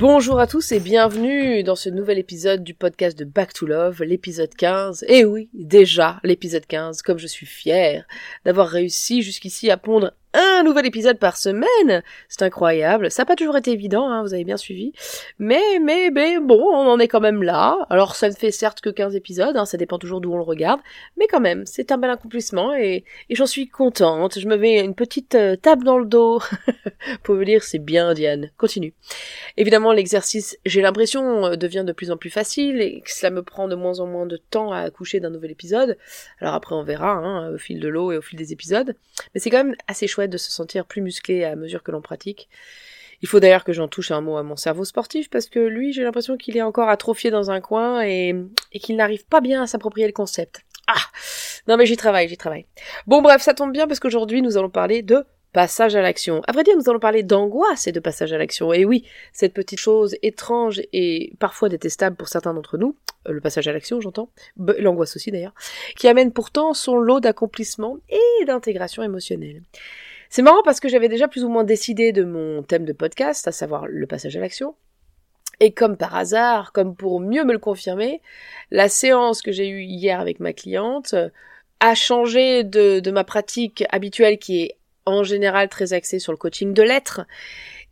Bonjour à tous et bienvenue dans ce nouvel épisode du podcast de Back to Love, l'épisode 15. Et oui, déjà l'épisode 15, comme je suis fière d'avoir réussi jusqu'ici à pondre un nouvel épisode par semaine. C'est incroyable. Ça n'a pas toujours été évident, hein, vous avez bien suivi. Mais, mais, mais, bon, on en est quand même là. Alors, ça ne fait certes que 15 épisodes, hein, ça dépend toujours d'où on le regarde. Mais quand même, c'est un bel accomplissement et, j'en suis contente. Je me mets une petite euh, table dans le dos. Pour me dire, c'est bien, Diane. Continue. Évidemment, l'exercice, j'ai l'impression, euh, devient de plus en plus facile et que cela me prend de moins en moins de temps à accoucher d'un nouvel épisode. Alors après, on verra, hein, au fil de l'eau et au fil des épisodes. Mais c'est quand même assez chouette de se sentir plus musclé à mesure que l'on pratique. Il faut d'ailleurs que j'en touche un mot à mon cerveau sportif parce que lui, j'ai l'impression qu'il est encore atrophié dans un coin et, et qu'il n'arrive pas bien à s'approprier le concept. Ah Non mais j'y travaille, j'y travaille. Bon bref, ça tombe bien parce qu'aujourd'hui nous allons parler de passage à l'action. À vrai dire, nous allons parler d'angoisse et de passage à l'action. Et oui, cette petite chose étrange et parfois détestable pour certains d'entre nous, euh, le passage à l'action j'entends, l'angoisse aussi d'ailleurs, qui amène pourtant son lot d'accomplissement et d'intégration émotionnelle. C'est marrant parce que j'avais déjà plus ou moins décidé de mon thème de podcast, à savoir le passage à l'action. Et comme par hasard, comme pour mieux me le confirmer, la séance que j'ai eue hier avec ma cliente a changé de, de ma pratique habituelle qui est en général très axée sur le coaching de l'être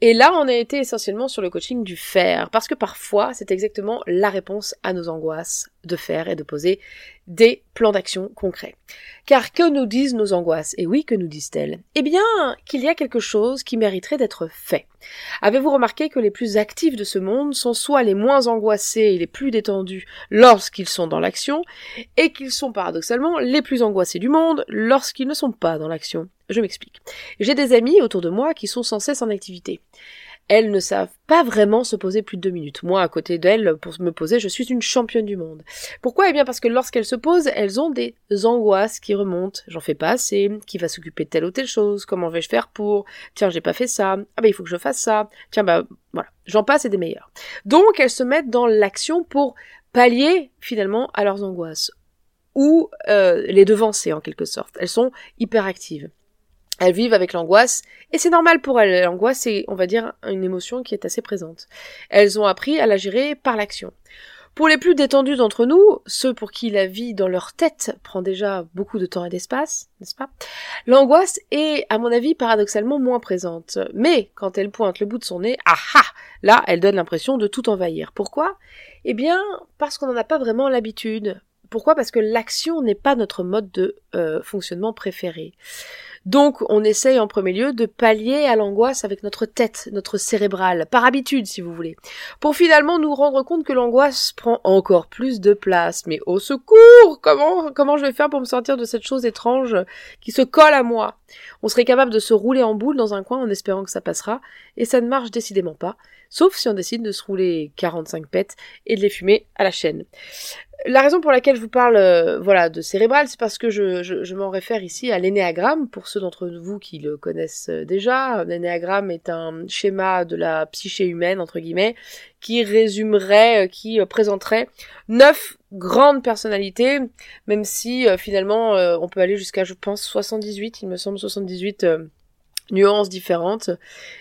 et là, on a été essentiellement sur le coaching du faire, parce que parfois, c'est exactement la réponse à nos angoisses de faire et de poser des plans d'action concrets. Car que nous disent nos angoisses Et oui, que nous disent-elles? Eh bien, qu'il y a quelque chose qui mériterait d'être fait. Avez-vous remarqué que les plus actifs de ce monde sont soit les moins angoissés et les plus détendus lorsqu'ils sont dans l'action, et qu'ils sont paradoxalement les plus angoissés du monde lorsqu'ils ne sont pas dans l'action? Je m'explique. J'ai des amis autour de moi qui sont sans cesse en activité. Elles ne savent pas vraiment se poser plus de deux minutes. Moi, à côté d'elles, pour me poser, je suis une championne du monde. Pourquoi? Eh bien parce que lorsqu'elles se posent, elles ont des angoisses qui remontent. J'en fais pas assez. Qui va s'occuper de telle ou telle chose? Comment vais-je faire pour? Tiens, j'ai pas fait ça. Ah bah il faut que je fasse ça. Tiens bah voilà. J'en passe et des meilleurs. Donc elles se mettent dans l'action pour pallier finalement à leurs angoisses ou euh, les devancer en quelque sorte. Elles sont hyper actives. Elles vivent avec l'angoisse, et c'est normal pour elles. L'angoisse, c'est, on va dire, une émotion qui est assez présente. Elles ont appris à la gérer par l'action. Pour les plus détendus d'entre nous, ceux pour qui la vie dans leur tête prend déjà beaucoup de temps et d'espace, n'est-ce pas? L'angoisse est, à mon avis, paradoxalement moins présente. Mais quand elle pointe le bout de son nez, ah ah Là, elle donne l'impression de tout envahir. Pourquoi? Eh bien, parce qu'on n'en a pas vraiment l'habitude. Pourquoi? Parce que l'action n'est pas notre mode de euh, fonctionnement préféré. Donc on essaye en premier lieu de pallier à l'angoisse avec notre tête, notre cérébrale, par habitude si vous voulez, pour finalement nous rendre compte que l'angoisse prend encore plus de place. Mais au secours Comment comment je vais faire pour me sortir de cette chose étrange qui se colle à moi? On serait capable de se rouler en boule dans un coin en espérant que ça passera, et ça ne marche décidément pas, sauf si on décide de se rouler 45 pets et de les fumer à la chaîne. La raison pour laquelle je vous parle euh, voilà de cérébral, c'est parce que je, m'en réfère ici à l'énéagramme. Pour d'entre vous qui le connaissent euh, déjà, l'énéagramme est un schéma de la psyché humaine entre guillemets qui résumerait, euh, qui présenterait neuf grandes personnalités, même si finalement on peut aller jusqu'à je pense 78, il me semble 78 nuances différentes.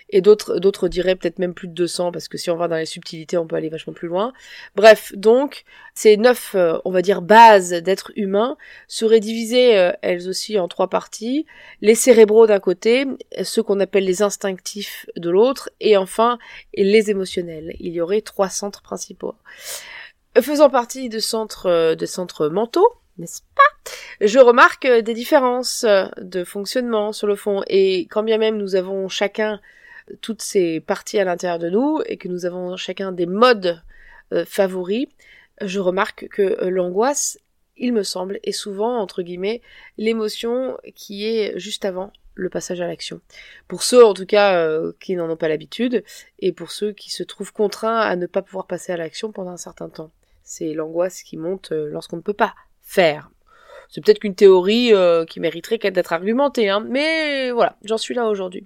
Et d'autres d'autres diraient peut-être même plus de 200 parce que si on va dans les subtilités on peut aller vachement plus loin. Bref donc ces neuf euh, on va dire bases d'êtres humains seraient divisées euh, elles aussi en trois parties. Les cérébraux d'un côté ceux qu'on appelle les instinctifs de l'autre et enfin les émotionnels. Il y aurait trois centres principaux. Faisant partie de centres euh, de centres mentaux n'est-ce pas? Je remarque euh, des différences euh, de fonctionnement sur le fond, et quand bien même nous avons chacun toutes ces parties à l'intérieur de nous, et que nous avons chacun des modes euh, favoris, je remarque que l'angoisse, il me semble, est souvent, entre guillemets, l'émotion qui est juste avant le passage à l'action. Pour ceux en tout cas euh, qui n'en ont pas l'habitude et pour ceux qui se trouvent contraints à ne pas pouvoir passer à l'action pendant un certain temps. C'est l'angoisse qui monte euh, lorsqu'on ne peut pas faire. C'est peut-être qu'une théorie euh, qui mériterait d'être argumentée, hein, mais voilà, j'en suis là aujourd'hui.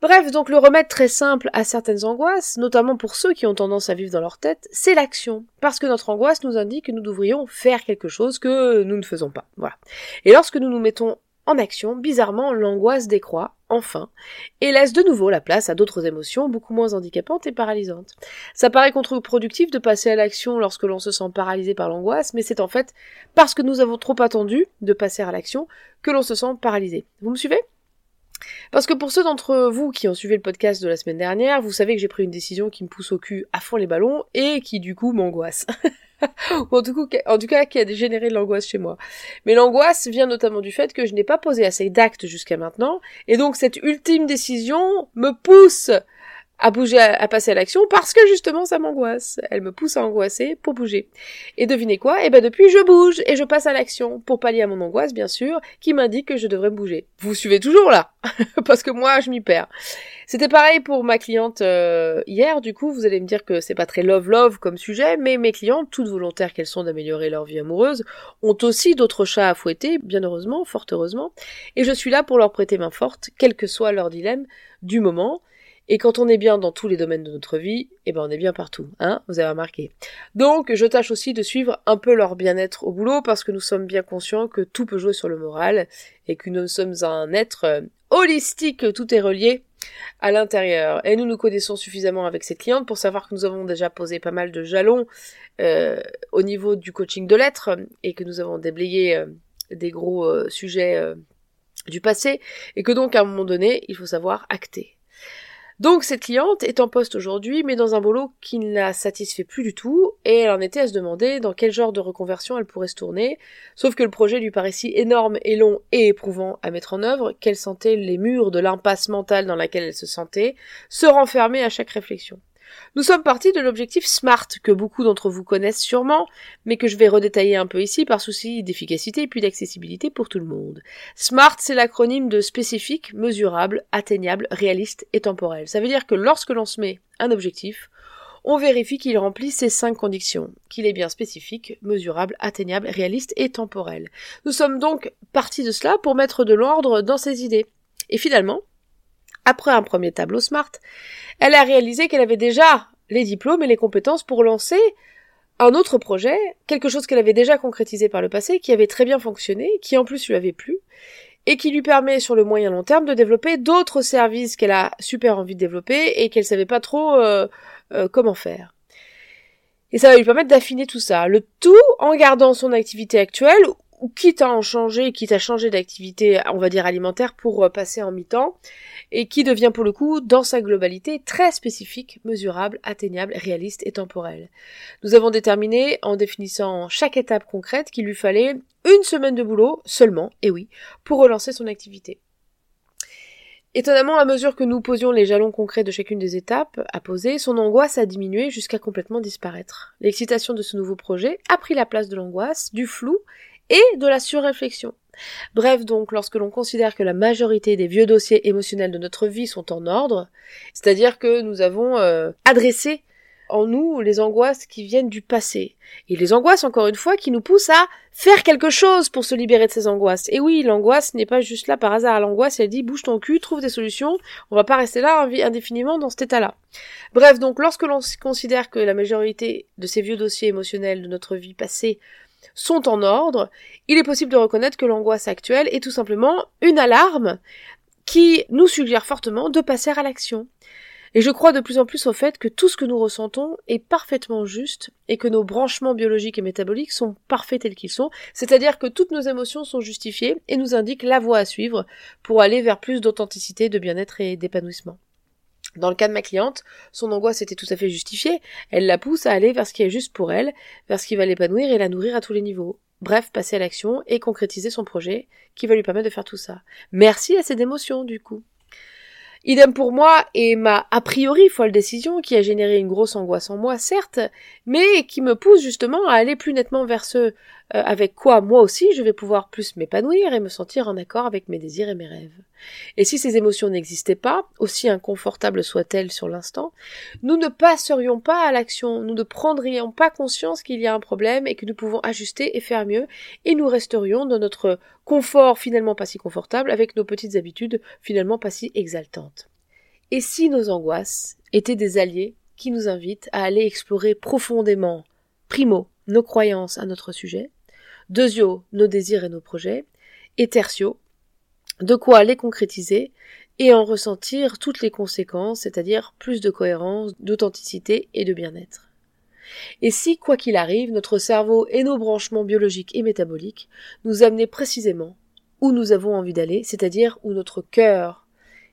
Bref, donc le remède très simple à certaines angoisses, notamment pour ceux qui ont tendance à vivre dans leur tête, c'est l'action. Parce que notre angoisse nous indique que nous devrions faire quelque chose que nous ne faisons pas. Voilà. Et lorsque nous nous mettons en action, bizarrement, l'angoisse décroît, enfin, et laisse de nouveau la place à d'autres émotions beaucoup moins handicapantes et paralysantes. Ça paraît contre-productif de passer à l'action lorsque l'on se sent paralysé par l'angoisse, mais c'est en fait parce que nous avons trop attendu de passer à l'action que l'on se sent paralysé. Vous me suivez? Parce que pour ceux d'entre vous qui ont suivi le podcast de la semaine dernière, vous savez que j'ai pris une décision qui me pousse au cul à fond les ballons et qui du coup m'angoisse. en, tout cas, qui a généré de l'angoisse chez moi. Mais l'angoisse vient notamment du fait que je n'ai pas posé assez d'actes jusqu'à maintenant, et donc cette ultime décision me pousse à bouger, à, passer à l'action parce que justement ça m'angoisse. Elle me pousse à angoisser pour bouger. Et devinez quoi? Eh ben depuis je bouge et je passe à l'action pour pallier à mon angoisse bien sûr, qui m'indique que je devrais bouger. Vous suivez toujours là parce que moi je m'y perds. C'était pareil pour ma cliente euh, hier. Du coup vous allez me dire que c'est pas très love love comme sujet, mais mes clientes, toutes volontaires qu'elles sont d'améliorer leur vie amoureuse, ont aussi d'autres chats à fouetter, bien heureusement, fort heureusement. Et je suis là pour leur prêter main forte, quel que soit leur dilemme du moment. Et quand on est bien dans tous les domaines de notre vie, eh ben on est bien partout, hein, vous avez remarqué. Donc je tâche aussi de suivre un peu leur bien-être au boulot parce que nous sommes bien conscients que tout peut jouer sur le moral et que nous sommes un être euh, holistique, tout est relié à l'intérieur. Et nous nous connaissons suffisamment avec cette cliente pour savoir que nous avons déjà posé pas mal de jalons euh, au niveau du coaching de l'être et que nous avons déblayé euh, des gros sujets du passé et que donc à un moment donné, il faut savoir acter. Donc cette cliente est en poste aujourd'hui, mais dans un boulot qui ne la satisfait plus du tout, et elle en était à se demander dans quel genre de reconversion elle pourrait se tourner, sauf que le projet lui paraissait énorme et long et éprouvant à mettre en œuvre, qu'elle sentait les murs de l'impasse mentale dans laquelle elle se sentait se renfermer à chaque réflexion. Nous sommes partis de l'objectif SMART que beaucoup d'entre vous connaissent sûrement, mais que je vais redétailler un peu ici par souci d'efficacité et puis d'accessibilité pour tout le monde. SMART, c'est l'acronyme de spécifique, mesurable, atteignable, réaliste et temporel. Ça veut dire que lorsque l'on se met un objectif, on vérifie qu'il remplit ces cinq conditions, qu'il est bien spécifique, mesurable, atteignable, réaliste et temporel. Nous sommes donc partis de cela pour mettre de l'ordre dans ces idées. Et finalement, après un premier tableau SMART, elle a réalisé qu'elle avait déjà les diplômes et les compétences pour lancer un autre projet, quelque chose qu'elle avait déjà concrétisé par le passé, qui avait très bien fonctionné, qui en plus lui avait plu, et qui lui permet sur le moyen long terme de développer d'autres services qu'elle a super envie de développer et qu'elle savait pas trop euh, euh, comment faire. Et ça va lui permettre d'affiner tout ça, le tout en gardant son activité actuelle ou quitte à en changer, quitte à changer d'activité, on va dire alimentaire, pour euh, passer en mi-temps, et qui devient pour le coup, dans sa globalité, très spécifique, mesurable, atteignable, réaliste et temporel. Nous avons déterminé, en définissant chaque étape concrète, qu'il lui fallait une semaine de boulot seulement, et oui, pour relancer son activité. Étonnamment, à mesure que nous posions les jalons concrets de chacune des étapes à poser, son angoisse a diminué jusqu'à complètement disparaître. L'excitation de ce nouveau projet a pris la place de l'angoisse, du flou et de la surréflexion. Bref, donc, lorsque l'on considère que la majorité des vieux dossiers émotionnels de notre vie sont en ordre, c'est-à-dire que nous avons euh, adressé en nous les angoisses qui viennent du passé. Et les angoisses, encore une fois, qui nous poussent à faire quelque chose pour se libérer de ces angoisses. Et oui, l'angoisse n'est pas juste là par hasard. L'angoisse, elle dit bouge ton cul, trouve des solutions. On va pas rester là indéfiniment dans cet état-là. Bref, donc, lorsque l'on considère que la majorité de ces vieux dossiers émotionnels de notre vie passée sont en ordre, il est possible de reconnaître que l'angoisse actuelle est tout simplement une alarme qui nous suggère fortement de passer à l'action. Et je crois de plus en plus au fait que tout ce que nous ressentons est parfaitement juste et que nos branchements biologiques et métaboliques sont parfaits tels qu'ils sont, c'est-à-dire que toutes nos émotions sont justifiées et nous indiquent la voie à suivre pour aller vers plus d'authenticité, de bien-être et d'épanouissement. Dans le cas de ma cliente, son angoisse était tout à fait justifiée. Elle la pousse à aller vers ce qui est juste pour elle, vers ce qui va l'épanouir et la nourrir à tous les niveaux. Bref, passer à l'action et concrétiser son projet qui va lui permettre de faire tout ça. Merci à cette émotion, du coup. Idem pour moi et ma a priori folle décision qui a généré une grosse angoisse en moi, certes, mais qui me pousse justement à aller plus nettement vers ce euh, avec quoi moi aussi je vais pouvoir plus m'épanouir et me sentir en accord avec mes désirs et mes rêves. Et si ces émotions n'existaient pas, aussi inconfortables soient-elles sur l'instant, nous ne passerions pas à l'action, nous ne prendrions pas conscience qu'il y a un problème et que nous pouvons ajuster et faire mieux, et nous resterions dans notre confort finalement pas si confortable avec nos petites habitudes finalement pas si exaltantes. Et si nos angoisses étaient des alliés qui nous invitent à aller explorer profondément, primo, nos croyances à notre sujet, deuxio, nos désirs et nos projets, et tertio, de quoi les concrétiser et en ressentir toutes les conséquences, c'est-à-dire plus de cohérence, d'authenticité et de bien-être. Et si, quoi qu'il arrive, notre cerveau et nos branchements biologiques et métaboliques nous amenaient précisément où nous avons envie d'aller, c'est-à-dire où notre cœur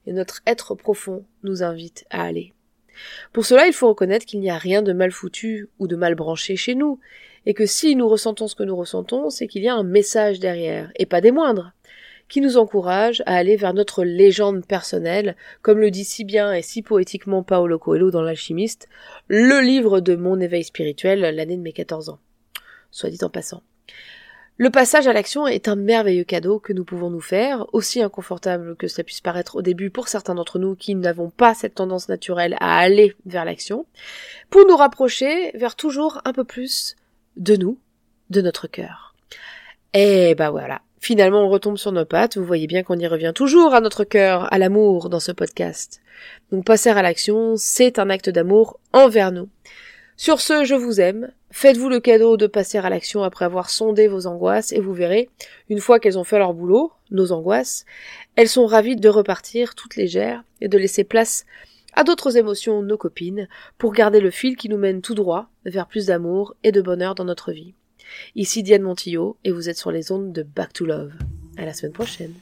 et notre être profond nous invitent à aller. Pour cela, il faut reconnaître qu'il n'y a rien de mal foutu ou de mal branché chez nous, et que si nous ressentons ce que nous ressentons, c'est qu'il y a un message derrière, et pas des moindres qui nous encourage à aller vers notre légende personnelle, comme le dit si bien et si poétiquement Paolo Coelho dans L'Alchimiste, le livre de mon éveil spirituel l'année de mes 14 ans. Soit dit en passant. Le passage à l'action est un merveilleux cadeau que nous pouvons nous faire, aussi inconfortable que cela puisse paraître au début pour certains d'entre nous qui n'avons pas cette tendance naturelle à aller vers l'action, pour nous rapprocher vers toujours un peu plus de nous, de notre cœur. Et ben voilà, Finalement, on retombe sur nos pattes. Vous voyez bien qu'on y revient toujours à notre cœur, à l'amour dans ce podcast. Donc passer à l'action, c'est un acte d'amour envers nous. Sur ce, je vous aime. Faites-vous le cadeau de passer à l'action après avoir sondé vos angoisses et vous verrez, une fois qu'elles ont fait leur boulot, nos angoisses, elles sont ravies de repartir toutes légères et de laisser place à d'autres émotions, nos copines, pour garder le fil qui nous mène tout droit vers plus d'amour et de bonheur dans notre vie. Ici Diane Montillo et vous êtes sur les ondes de Back to Love. À la semaine prochaine.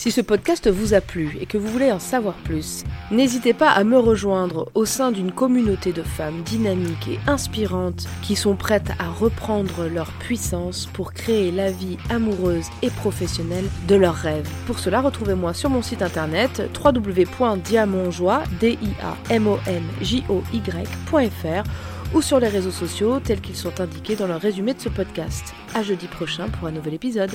Si ce podcast vous a plu et que vous voulez en savoir plus, n'hésitez pas à me rejoindre au sein d'une communauté de femmes dynamiques et inspirantes qui sont prêtes à reprendre leur puissance pour créer la vie amoureuse et professionnelle de leurs rêves. Pour cela, retrouvez-moi sur mon site internet www.diamonjoie.fr ou sur les réseaux sociaux tels qu'ils sont indiqués dans le résumé de ce podcast. À jeudi prochain pour un nouvel épisode.